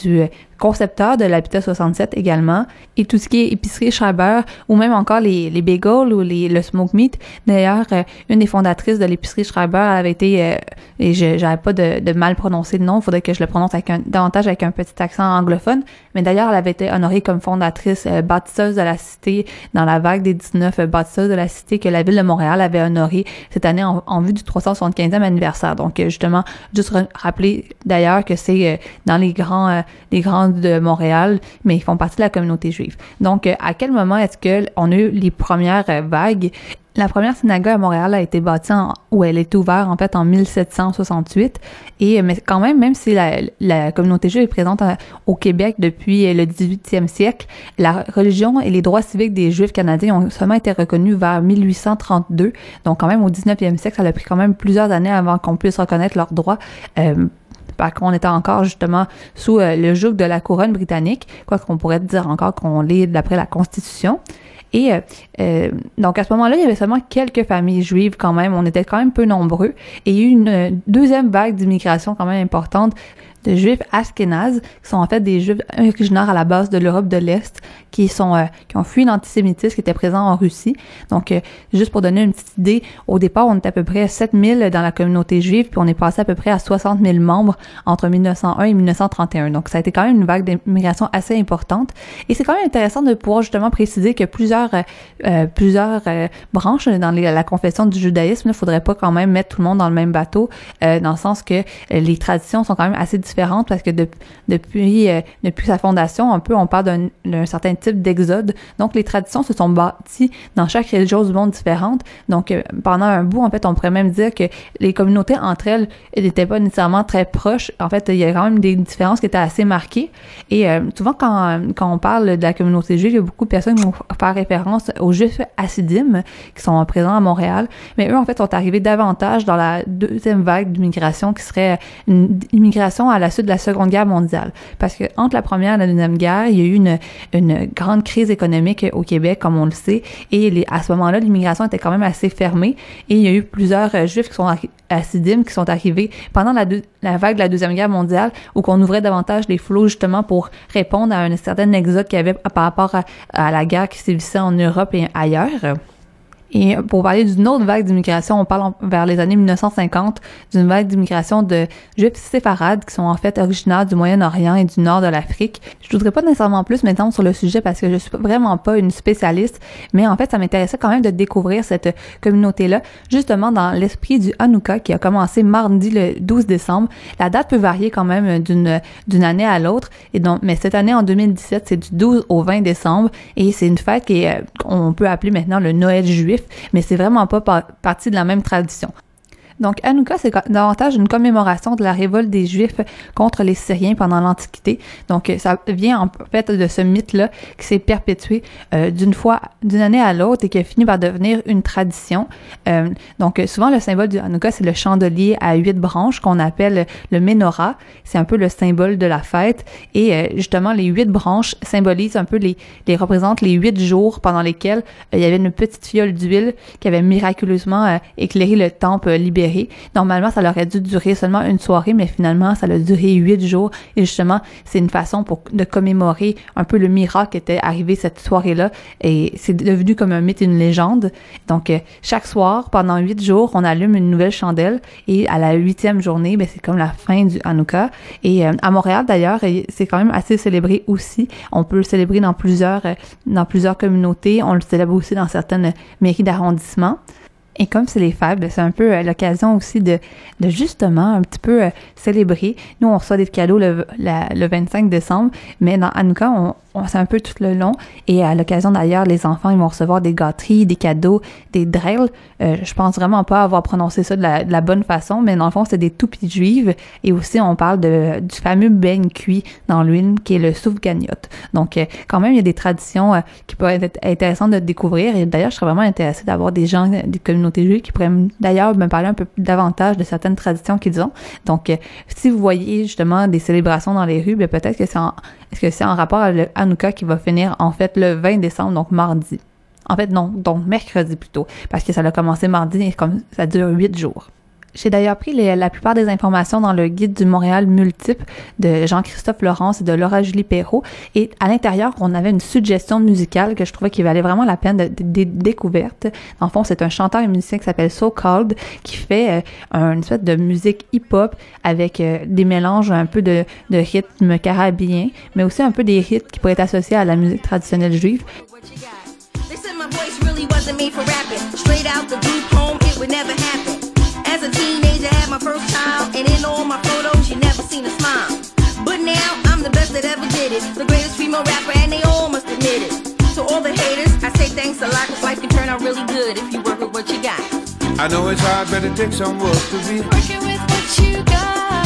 du concepteur de l'Habitat 67 également, et tout ce qui est épicerie Schreiber, ou même encore les, les bagels ou les, le smoke meat. D'ailleurs, une des fondatrices de l'épicerie Schreiber avait été euh, et je j'avais pas de, de, mal prononcer le nom, faudrait que je le prononce avec un, davantage avec un petit accent anglophone. Mais d'ailleurs, elle avait été honorée comme fondatrice euh, bâtisseuse de la cité dans la vague des 19 euh, bâtisseuses de la cité que la ville de Montréal avait honorée cette année en, vue du 375e anniversaire. Donc euh, justement, juste rappeler d'ailleurs que c'est dans les grands les grands de Montréal, mais ils font partie de la communauté juive. Donc à quel moment est-ce que on a eu les premières vagues? La première synagogue à Montréal a été bâtie en, où elle est ouverte en fait en 1768 et mais quand même même si la, communauté juive est présente euh, au Québec depuis euh, le 18e siècle, la religion et les droits civiques des Juifs canadiens ont seulement été reconnus vers 1832. Donc quand même au 19e siècle, ça a pris quand même plusieurs années avant qu'on puisse reconnaître leurs droits. Euh, parce qu'on était encore justement sous le joug de la couronne britannique, quoi qu'on pourrait dire encore qu'on l'est d'après la Constitution. Et donc à ce moment-là, il y avait seulement quelques familles juives quand même. On était quand même peu nombreux. Et il y a eu une deuxième vague d'immigration quand même importante de juifs askénazes, qui sont en fait des juifs originaires à la base de l'Europe de l'Est, qui sont euh, qui ont fui l'antisémitisme qui était présent en Russie. Donc, euh, juste pour donner une petite idée, au départ, on était à peu près 7000 dans la communauté juive, puis on est passé à peu près à 60 000 membres entre 1901 et 1931. Donc, ça a été quand même une vague d'immigration assez importante. Et c'est quand même intéressant de pouvoir justement préciser que plusieurs euh, plusieurs branches dans la confession du judaïsme, il faudrait pas quand même mettre tout le monde dans le même bateau, dans le sens que les traditions sont quand même assez différentes parce que depuis, euh, depuis sa fondation, un peu, on parle d'un certain type d'exode. Donc, les traditions se sont bâties dans chaque région du monde différente. Donc, euh, pendant un bout, en fait, on pourrait même dire que les communautés entre elles n'étaient pas nécessairement très proches. En fait, il y a quand même des différences qui étaient assez marquées. Et euh, souvent, quand, quand on parle de la communauté juive, il y a beaucoup de personnes qui vont faire référence aux Juifs hassidim qui sont présents à Montréal. Mais eux, en fait, sont arrivés davantage dans la deuxième vague d'immigration qui serait une immigration à la suite de la Seconde Guerre mondiale. Parce que entre la Première et la Deuxième Guerre, il y a eu une, une grande crise économique au Québec, comme on le sait, et à ce moment-là, l'immigration était quand même assez fermée, et il y a eu plusieurs euh, Juifs qui sont à Sidim qui sont arrivés pendant la, la vague de la Deuxième Guerre mondiale, où qu'on ouvrait davantage les flots justement pour répondre à un certain exode qu'il y avait par rapport à, à la guerre qui sévissait en Europe et ailleurs. Et pour parler d'une autre vague d'immigration, on parle vers les années 1950 d'une vague d'immigration de juifs séfarades qui sont en fait originaires du Moyen-Orient et du nord de l'Afrique. Je voudrais pas nécessairement plus m'étendre sur le sujet parce que je suis vraiment pas une spécialiste, mais en fait, ça m'intéressait quand même de découvrir cette communauté-là, justement dans l'esprit du Hanouka qui a commencé mardi le 12 décembre. La date peut varier quand même d'une d'une année à l'autre, et donc, mais cette année en 2017, c'est du 12 au 20 décembre, et c'est une fête qui est, on peut appeler maintenant le Noël juif mais c'est vraiment pas partie de la même tradition. Donc, Hanouka, c'est davantage une commémoration de la révolte des Juifs contre les Syriens pendant l'Antiquité. Donc, ça vient en fait de ce mythe-là qui s'est perpétué euh, d'une fois, d'une année à l'autre et qui a fini par devenir une tradition. Euh, donc, souvent, le symbole du Hanouka, c'est le chandelier à huit branches qu'on appelle le menorah. C'est un peu le symbole de la fête. Et euh, justement, les huit branches symbolisent un peu les, les représentent les huit jours pendant lesquels il y avait une petite fiole d'huile qui avait miraculeusement éclairé le temple libéré Normalement, ça aurait dû durer seulement une soirée, mais finalement, ça a duré huit jours. Et justement, c'est une façon pour de commémorer un peu le miracle qui était arrivé cette soirée-là. Et c'est devenu comme un mythe, une légende. Donc, euh, chaque soir, pendant huit jours, on allume une nouvelle chandelle. Et à la huitième journée, ben, c'est comme la fin du Hanouka. Et euh, à Montréal, d'ailleurs, c'est quand même assez célébré aussi. On peut le célébrer dans plusieurs, euh, dans plusieurs communautés. On le célèbre aussi dans certaines mairies d'arrondissement. Et comme c'est les fêtes, c'est un peu euh, l'occasion aussi de, justement un petit peu euh, célébrer. Nous, on reçoit des cadeaux le, le 25 décembre, mais dans Hanouka, on, c'est un peu tout le long. Et à l'occasion d'ailleurs, les enfants, ils vont recevoir des gâteries, des cadeaux, des drills. Euh, je pense vraiment pas avoir prononcé ça de la, bonne façon, mais dans le fond, c'est des toupies juives. Et aussi, on parle de, du fameux beigne cuit dans l'huile, qui est le souffle gagnotte. Donc, euh, quand même, il y a des traditions euh, qui peuvent être intéressantes de découvrir. Et d'ailleurs, je serais vraiment intéressée d'avoir des gens des communautés juives qui pourraient d'ailleurs me parler un peu davantage de certaines traditions qu'ils ont. Donc, si vous voyez justement des célébrations dans les rues, ben, peut-être que c'est en, en rapport à le Hanouka qui va finir en fait le 20 décembre, donc mardi. En fait, non, donc mercredi plutôt, parce que ça a commencé mardi et comme ça dure huit jours. J'ai d'ailleurs pris la plupart des informations dans le guide du Montréal multiple de Jean-Christophe Laurence et de Laura Julie Perrault. Et à l'intérieur, on avait une suggestion musicale que je trouvais qui valait vraiment la peine de, découverte. En fond, c'est un chanteur et musicien qui s'appelle So Called qui fait euh, une espèce de musique hip-hop avec euh, des mélanges un peu de, de carabiniens, mais aussi un peu des rythmes qui pourraient être associés à la musique traditionnelle juive. And in all my photos, you never seen a smile. But now, I'm the best that ever did it. The greatest female rapper, and they all must admit it. To all the haters, I say thanks a lot, cause life can turn out really good if you work with what you got. I know it's hard, but it takes some work to be working with what you got.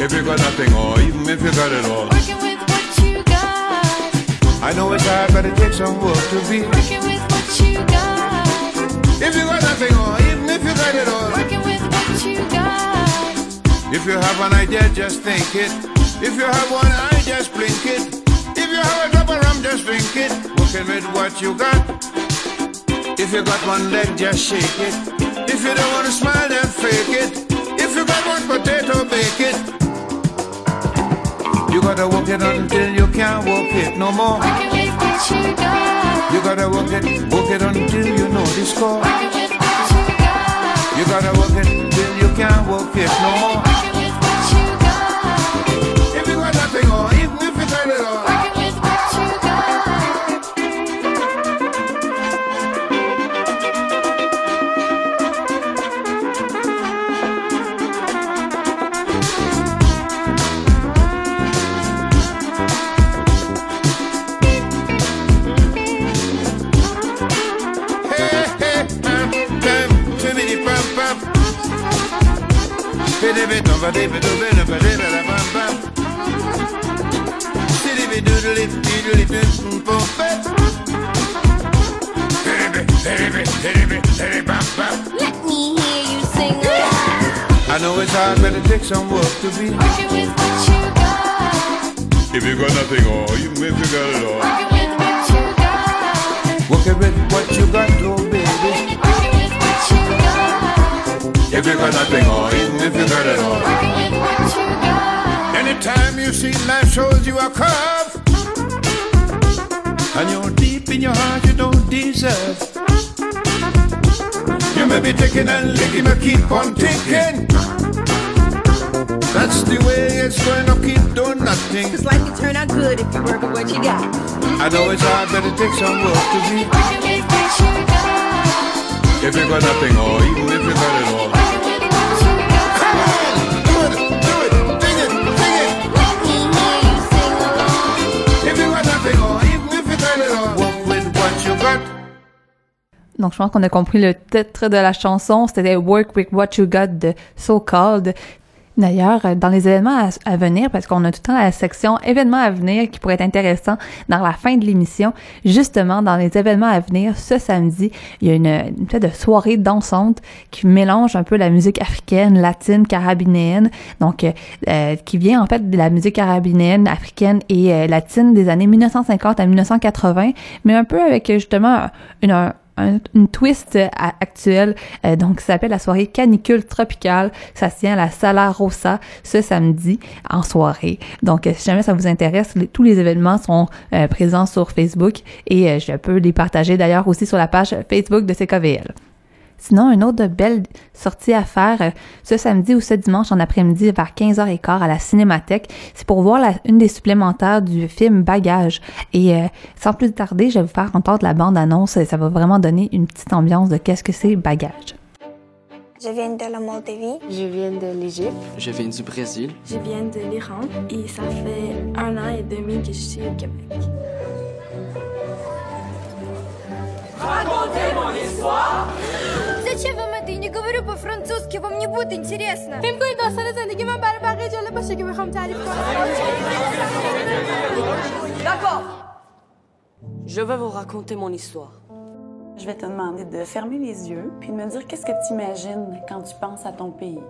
If you got nothing, or even if you got it all, working with what you got. I know it's hard, but it takes some work to be working with what you got. If you got nothing, or even if you got it all, working If you have an idea, just think it. If you have one eye, just blink it. If you have a drop of rum, just drink it. Working with what you got. If you got one leg, just shake it. If you don't wanna smile, then fake it. If you got one potato, bake it. You gotta work it until you can't work it no more. You gotta work it, work it until you know the score. You gotta work it till you can't work it no more. Let me hear you sing I know it's hard, but it takes some work to be. Working with what you got. If you got nothing, or even if you got it all. Working with what you got. Working with what you got, oh baby. If you got nothing, or even if you got it all. Working with what you. Anytime you see life shows you a curve, and you're deep in your heart you don't deserve. You may be taking and licking, but keep on taking. That's the way it's going to keep doing nothing. Cause life can turn out good if you work with what you got. I know it's hard, but it takes some work to be. Working with you got. If you got nothing, or even if you got it all. Donc, je pense qu'on a compris le titre de la chanson. C'était Work with What You Got de So Called. D'ailleurs, euh, dans les événements à, venir, parce qu'on a tout le temps la section événements à venir qui pourrait être intéressant dans la fin de l'émission, justement, dans les événements à venir, ce samedi, il y a une, une de soirée dansante qui mélange un peu la musique africaine, latine, carabinéenne, donc euh, euh, qui vient en fait de la musique carabinéenne, africaine et euh, latine des années 1950 à 1980, mais un peu avec justement une, un- un- une twist euh, à- actuelle. Euh, donc, ça s'appelle la soirée canicule tropicale. Ça se tient à la Sala Rosa ce samedi en soirée. Donc, euh, si jamais ça vous intéresse, tous les événements sont euh, présents sur Facebook et euh, je peux les partager d'ailleurs aussi sur la page Facebook de CKVL. Sinon, une autre belle sortie à faire euh, ce samedi ou ce dimanche en après-midi vers 15h15 à la Cinémathèque, c'est pour voir la- une des supplémentaires du film Bagage. Et euh, sans plus tarder, je vais vous faire entendre la bande-annonce. Ça va vraiment donner une petite ambiance de qu'est-ce que c'est Bagage. Je viens de la Moldavie. Je viens de l'Égypte. Je viens du Brésil. Je viens de l'Iran et ça fait un an et demi que je suis au Québec. Зачем вам это? Я не говорю по-французски, вам не будет интересно. D'accord. Je vais vous raconter mon histoire. Je vais te demander de fermer les yeux puis de me dire qu'est-ce que tu imagines quand tu penses à ton pays.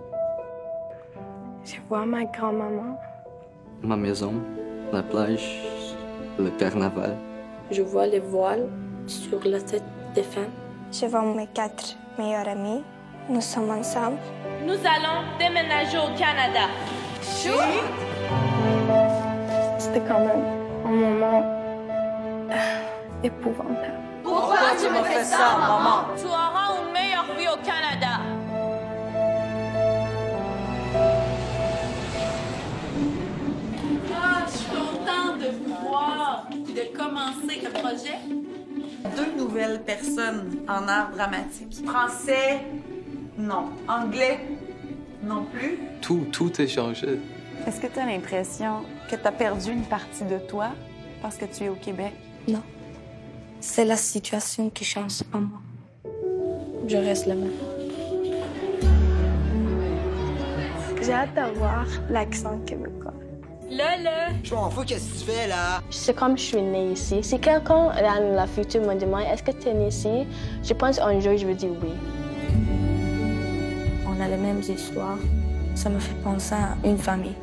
Je vois ma grand-maman. Ma maison, la plage, le carnaval. Je vois les voiles sur la tête des femmes. Je vois mes quatre meilleurs amis. Nous sommes ensemble. Nous allons déménager au Canada. C'était quand même un moment euh, épouvantable. Pourquoi tu me fais ça, maman? Tu auras une meilleure vie au Canada. Ah, je suis contente de vous voir et de commencer le projet? Deux nouvelles personnes en art dramatique. Français, non. Anglais, non plus. Tout, tout est changé. Est-ce que tu as l'impression que tu as perdu une partie de toi parce que tu es au Québec? Non. C'est la situation qui change en moi. Je reste le même. J'ai hâte d'avoir l'accent québécois. Là, là. Je m'en fous, qu'est-ce que tu fais là? C'est comme je suis née ici. Si quelqu'un dans la future me demande est-ce que tu es née ici, je pense un jour je vais dire oui. On a les mêmes histoires, Ça me fait penser à une famille.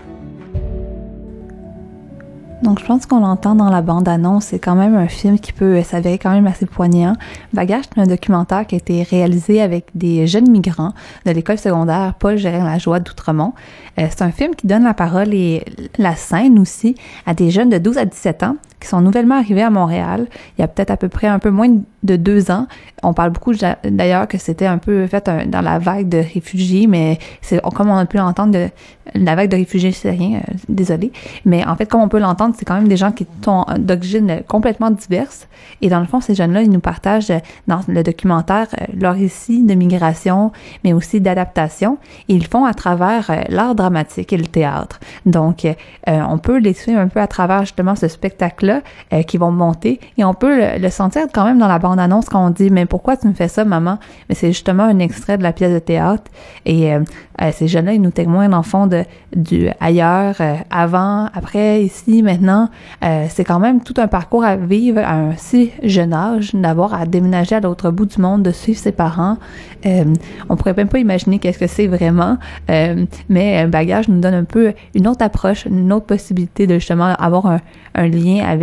Donc, je pense qu'on l'entend dans la bande-annonce. C'est quand même un film qui peut s'avérer quand même assez poignant. Bagage, c'est un documentaire qui a été réalisé avec des jeunes migrants de l'école secondaire Paul Gérin La Joie d'Outremont. Euh, c'est un film qui donne la parole et la scène aussi à des jeunes de 12 à 17 ans qui sont nouvellement arrivés à Montréal. Il y a peut-être à peu près un peu moins de deux ans. On parle beaucoup d'ailleurs que c'était un peu fait dans la vague de réfugiés, mais c'est comme on a pu l'entendre de la vague de réfugiés syriens, euh, désolé. Mais en fait, comme on peut l'entendre, c'est quand même des gens qui sont d'origine complètement diverses. Et dans le fond, ces jeunes-là, ils nous partagent dans le documentaire euh, leur récit de migration, mais aussi d'adaptation. Ils font à travers euh, l'art dramatique et le théâtre. Donc, on peut les suivre un peu à travers justement ce spectacle-là qui vont monter. Et on peut le, sentir quand même dans la bande annonce quand on dit mais pourquoi tu me fais ça maman mais c'est justement un extrait de la pièce de théâtre. Et euh, euh, ces jeunes-là ils nous témoignent en fond de du ailleurs euh, avant après ici maintenant. C'est quand même tout un parcours à vivre à un si jeune âge d'avoir à déménager à l'autre bout du monde de suivre ses parents. On pourrait même pas imaginer qu'est-ce que c'est vraiment. Mais un bagage nous donne un peu une autre approche une autre possibilité de justement avoir un, un lien avec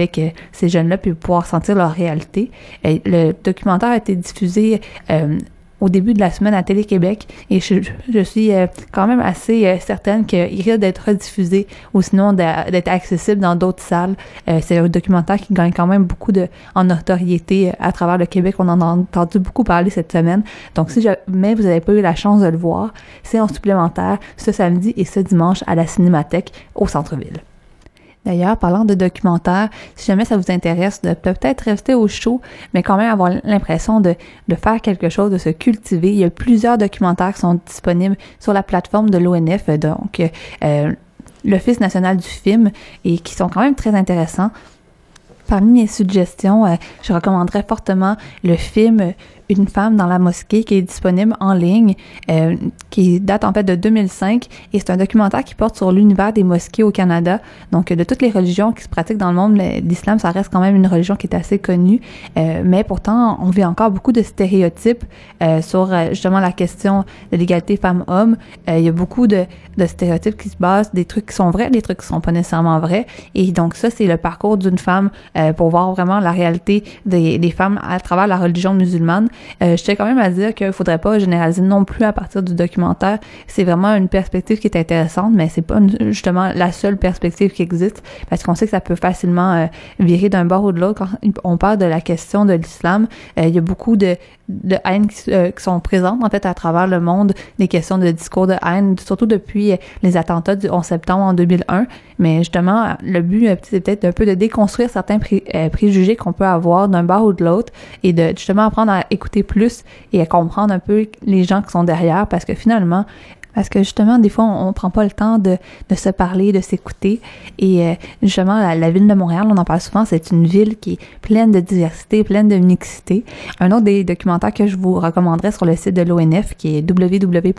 ces jeunes-là puis pouvoir sentir leur réalité le documentaire a été diffusé euh, au début de la semaine à Télé-Québec et je, suis euh, quand même assez euh, certaine qu'il risque d'être rediffusé ou sinon d'être accessible dans d'autres salles. c'est un documentaire qui gagne quand même beaucoup de en notoriété à travers le Québec. On en a entendu beaucoup parler cette semaine. Donc si jamais vous n'avez pas eu la chance de le voir, c'est en supplémentaire ce samedi et ce dimanche à la Cinémathèque au centre-ville. D'ailleurs, parlant de documentaires, si jamais ça vous intéresse, de peut-être rester au chaud, mais quand même avoir l'impression de, faire quelque chose, de se cultiver. Il y a plusieurs documentaires qui sont disponibles sur la plateforme de l'ONF, donc euh, l'Office national du film, et qui sont quand même très intéressants. Parmi mes suggestions, euh, je recommanderais fortement le film une femme dans la mosquée qui est disponible en ligne, euh, qui date en fait de 2005 et c'est un documentaire qui porte sur l'univers des mosquées au Canada. Donc de toutes les religions qui se pratiquent dans le monde, l'islam ça reste quand même une religion qui est assez connue, euh, mais pourtant on vit encore beaucoup de stéréotypes euh, sur euh, justement la question de l'égalité femmes-hommes. Euh, il y a beaucoup de, de, stéréotypes qui se basent, des trucs qui sont vrais, des trucs qui sont pas nécessairement vrais. Et donc ça c'est le parcours d'une femme pour voir vraiment la réalité des, des femmes à travers la religion musulmane. Euh, je tiens quand même à dire qu'il faudrait pas généraliser non plus à partir du documentaire. C'est vraiment une perspective qui est intéressante, mais c'est pas justement la seule perspective qui existe parce qu'on sait que ça peut facilement euh, virer d'un bord ou de l'autre quand on parle de la question de l'islam. Euh, il y a beaucoup de, de haine qui, sont présentes en fait à travers le monde, des questions de discours de haine, surtout depuis les attentats du 11 septembre en 2001. Mais justement, le but c'est peut-être un peu de déconstruire certains préjugés qu'on peut avoir d'un bord ou de l'autre et de justement apprendre à écouter plus et à comprendre un peu les gens qui sont derrière parce que finalement, parce que justement, des fois, on, prend pas le temps de, de se parler, de s'écouter. Et euh, justement, la, ville de Montréal, on en parle souvent, c'est une ville qui est pleine de diversité, pleine de mixité. Un autre des documentaires que je vous recommanderais sur le site de l'ONF, qui est www.onf.ca,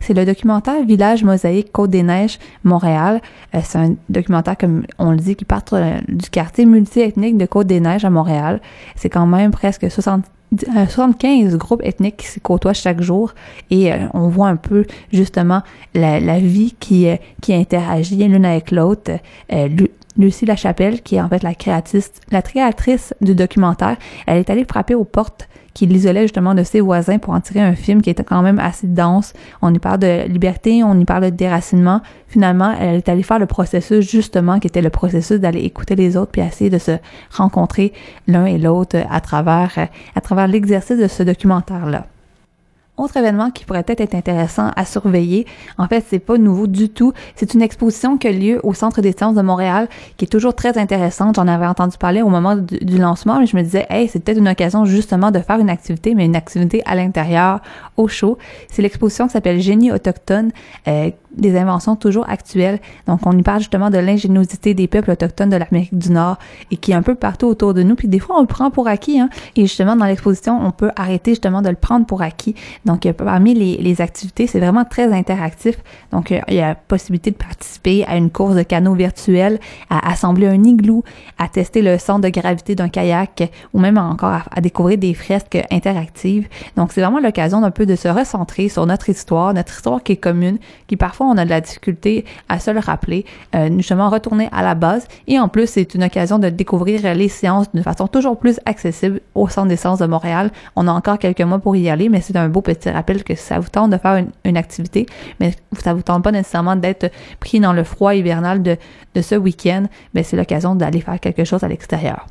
c'est le documentaire Village Mosaïque Côte-des-Neiges, Montréal. Euh, c'est un documentaire, comme on le dit, qui part euh, du quartier multiethnique de Côte-des-Neiges à Montréal. C'est quand même presque 60 75 groupes ethniques qui se côtoient chaque jour et euh, on voit un peu justement la, vie qui, euh, qui interagit l'une avec l'autre. Euh, Lucie Lachapelle, qui est en fait la créatrice, la créatrice du documentaire, elle est allée frapper aux portes qui l'isolait justement de ses voisins pour en tirer un film qui était quand même assez dense. On y parle de liberté, on y parle de déracinement. Finalement, elle est allée faire le processus justement qui était le processus d'aller écouter les autres puis essayer de se rencontrer l'un et l'autre à travers à travers l'exercice de ce documentaire là. Autre événement qui pourrait peut-être être intéressant à surveiller, en fait, c'est pas nouveau du tout. C'est une exposition qui a lieu au Centre des sciences de Montréal, qui est toujours très intéressante. J'en avais entendu parler au moment du, lancement, mais je me disais, hey, c'est peut-être une occasion justement de faire une activité, mais une activité à l'intérieur, au chaud. C'est l'exposition qui s'appelle Génie autochtone, euh, des inventions toujours actuelles. Donc, on y parle justement de l'ingéniosité des peuples autochtones de l'Amérique du Nord et qui est un peu partout autour de nous. Puis des fois, on le prend pour acquis. Hein? Et justement, dans l'exposition, on peut arrêter justement de le prendre pour acquis. Donc, parmi les, activités, c'est vraiment très interactif. Donc, il y a possibilité de participer à une course de canot virtuel, à assembler un igloo, à tester le centre de gravité d'un kayak ou même encore à, découvrir des fresques interactives. Donc, c'est vraiment l'occasion d'un peu de se recentrer sur notre histoire, notre histoire qui est commune, qui parfois on a de la difficulté à se le rappeler, euh, justement retourner à la base. Et en plus, c'est une occasion de découvrir les séances d'une façon toujours plus accessible au Centre des sciences de Montréal. On a encore quelques mois pour y aller, mais c'est un beau petit rappel que ça vous tente de faire une, activité, mais ça vous tente pas nécessairement d'être pris dans le froid hivernal de, ce week-end, mais c'est l'occasion d'aller faire quelque chose à l'extérieur.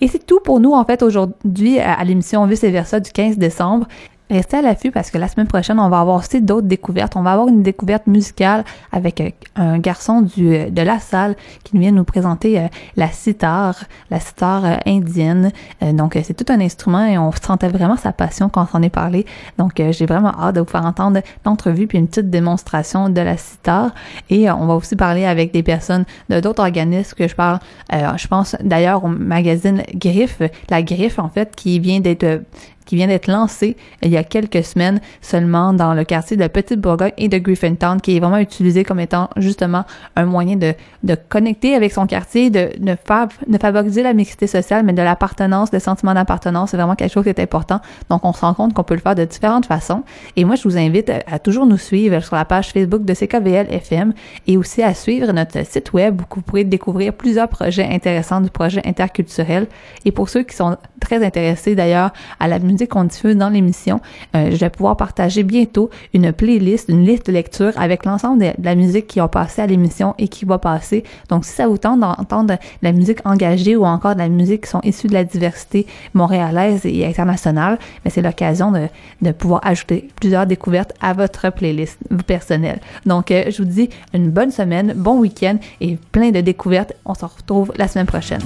Et c'est tout pour nous, en fait, aujourd'hui à l'émission Vice Versa du 15 décembre. Restez à l'affût parce que la semaine prochaine, on va avoir aussi d'autres découvertes. On va avoir une découverte musicale avec euh, un garçon du, euh, de la salle qui vient nous présenter euh, la sitar, la sitar indienne. donc, c'est tout un instrument et on sentait vraiment sa passion quand on en est parlé. Donc, j'ai vraiment hâte de vous faire entendre l'entrevue puis une petite démonstration de la sitar. Et on va aussi parler avec des personnes de d'autres organismes que je parle. je pense d'ailleurs au magazine Griffe, la Griffe en fait, qui vient d'être qui vient d'être lancé il y a quelques semaines seulement dans le quartier de Petite-Bourgogne et de Griffintown, qui est vraiment utilisé comme étant justement un moyen de, de connecter avec son quartier, de pas de favoriser la mixité sociale, mais de l'appartenance, le sentiment d'appartenance, c'est vraiment quelque chose qui est important. Donc, on se rend compte qu'on peut le faire de différentes façons. Et moi, je vous invite à, toujours nous suivre sur la page Facebook de CKVL FM et aussi à suivre notre site web où vous pourrez découvrir plusieurs projets intéressants du projet interculturel. Et pour ceux qui sont très intéressés d'ailleurs à la musique qu'on diffuse dans l'émission. Euh, je vais pouvoir partager bientôt une playlist, une liste de lecture avec l'ensemble de, la musique qui a passé à l'émission et qui va passer. Donc, si ça vous tente d'entendre de la musique engagée ou encore de la musique qui sont issues de la diversité montréalaise et internationale, mais c'est l'occasion de, de pouvoir ajouter plusieurs découvertes à votre playlist personnelle. Donc, euh, je vous dis une bonne semaine, bon week-end et plein de découvertes. On se retrouve la semaine prochaine.